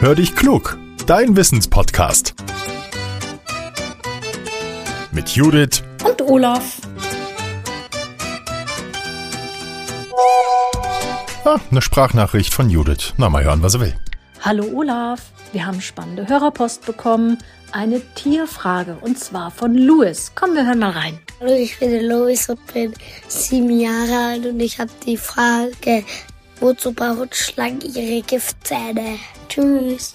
Hör dich klug, dein Wissenspodcast. Mit Judith und Olaf. Ah, eine Sprachnachricht von Judith. Na, mal hören, was er will. Hallo Olaf, wir haben spannende Hörerpost bekommen. Eine Tierfrage und zwar von Louis. Komm, wir hören mal rein. Hallo, ich bin Louis und bin sieben Jahre alt und ich habe die Frage, wozu brauchen Schlangen ihre Giftzähne? Tschüss.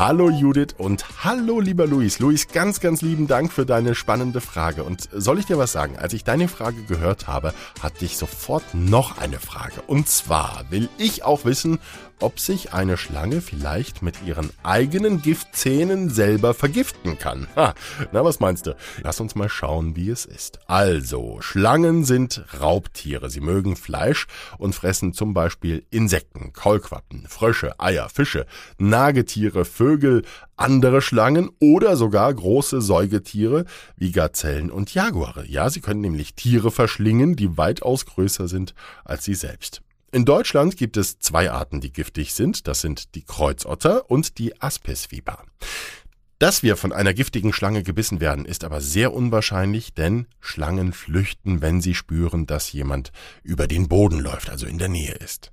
Hallo Judith und hallo lieber Luis. Luis, ganz, ganz lieben Dank für deine spannende Frage. Und soll ich dir was sagen? Als ich deine Frage gehört habe, hatte ich sofort noch eine Frage. Und zwar will ich auch wissen, ob sich eine Schlange vielleicht mit ihren eigenen Giftzähnen selber vergiften kann. Ha, na, was meinst du? Lass uns mal schauen, wie es ist. Also, Schlangen sind Raubtiere. Sie mögen Fleisch und fressen zum Beispiel Insekten, Kaulquappen, Frösche, Eier, Fische, Nagetiere, Vögel, andere Schlangen oder sogar große Säugetiere wie Gazellen und Jaguare. Ja, sie können nämlich Tiere verschlingen, die weitaus größer sind als sie selbst. In Deutschland gibt es zwei Arten, die giftig sind. Das sind die Kreuzotter und die Aspisviper. Dass wir von einer giftigen Schlange gebissen werden, ist aber sehr unwahrscheinlich, denn Schlangen flüchten, wenn sie spüren, dass jemand über den Boden läuft, also in der Nähe ist.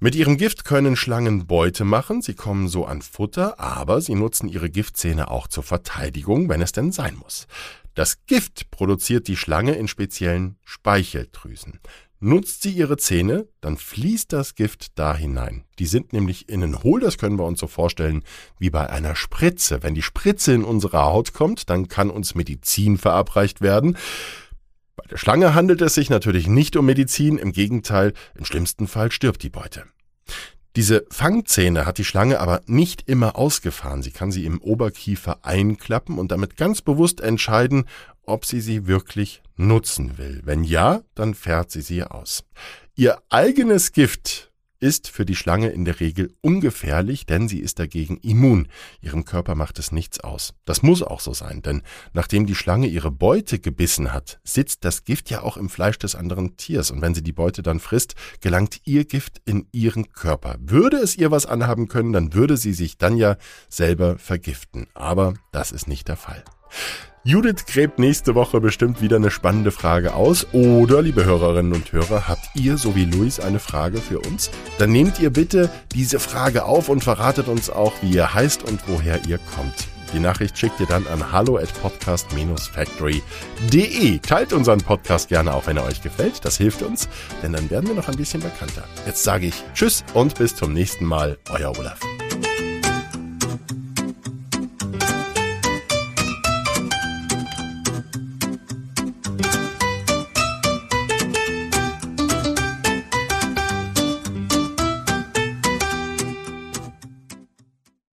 Mit ihrem Gift können Schlangen Beute machen, sie kommen so an Futter, aber sie nutzen ihre Giftzähne auch zur Verteidigung, wenn es denn sein muss. Das Gift produziert die Schlange in speziellen Speicheldrüsen. Nutzt sie ihre Zähne, dann fließt das Gift da hinein. Die sind nämlich innen hohl, das können wir uns so vorstellen wie bei einer Spritze. Wenn die Spritze in unsere Haut kommt, dann kann uns Medizin verabreicht werden. Bei der Schlange handelt es sich natürlich nicht um Medizin, im Gegenteil, im schlimmsten Fall stirbt die Beute. Diese Fangzähne hat die Schlange aber nicht immer ausgefahren. Sie kann sie im Oberkiefer einklappen und damit ganz bewusst entscheiden, ob sie sie wirklich nutzen will. Wenn ja, dann fährt sie sie aus. Ihr eigenes Gift ist für die Schlange in der Regel ungefährlich, denn sie ist dagegen immun. Ihrem Körper macht es nichts aus. Das muss auch so sein, denn nachdem die Schlange ihre Beute gebissen hat, sitzt das Gift ja auch im Fleisch des anderen Tiers und wenn sie die Beute dann frisst, gelangt ihr Gift in ihren Körper. Würde es ihr was anhaben können, dann würde sie sich dann ja selber vergiften. Aber das ist nicht der Fall. Judith gräbt nächste Woche bestimmt wieder eine spannende Frage aus. Oder, liebe Hörerinnen und Hörer, habt ihr, so wie Luis, eine Frage für uns? Dann nehmt ihr bitte diese Frage auf und verratet uns auch, wie ihr heißt und woher ihr kommt. Die Nachricht schickt ihr dann an hallo at podcast-factory.de. Teilt unseren Podcast gerne auch, wenn er euch gefällt. Das hilft uns, denn dann werden wir noch ein bisschen bekannter. Jetzt sage ich Tschüss und bis zum nächsten Mal. Euer Olaf.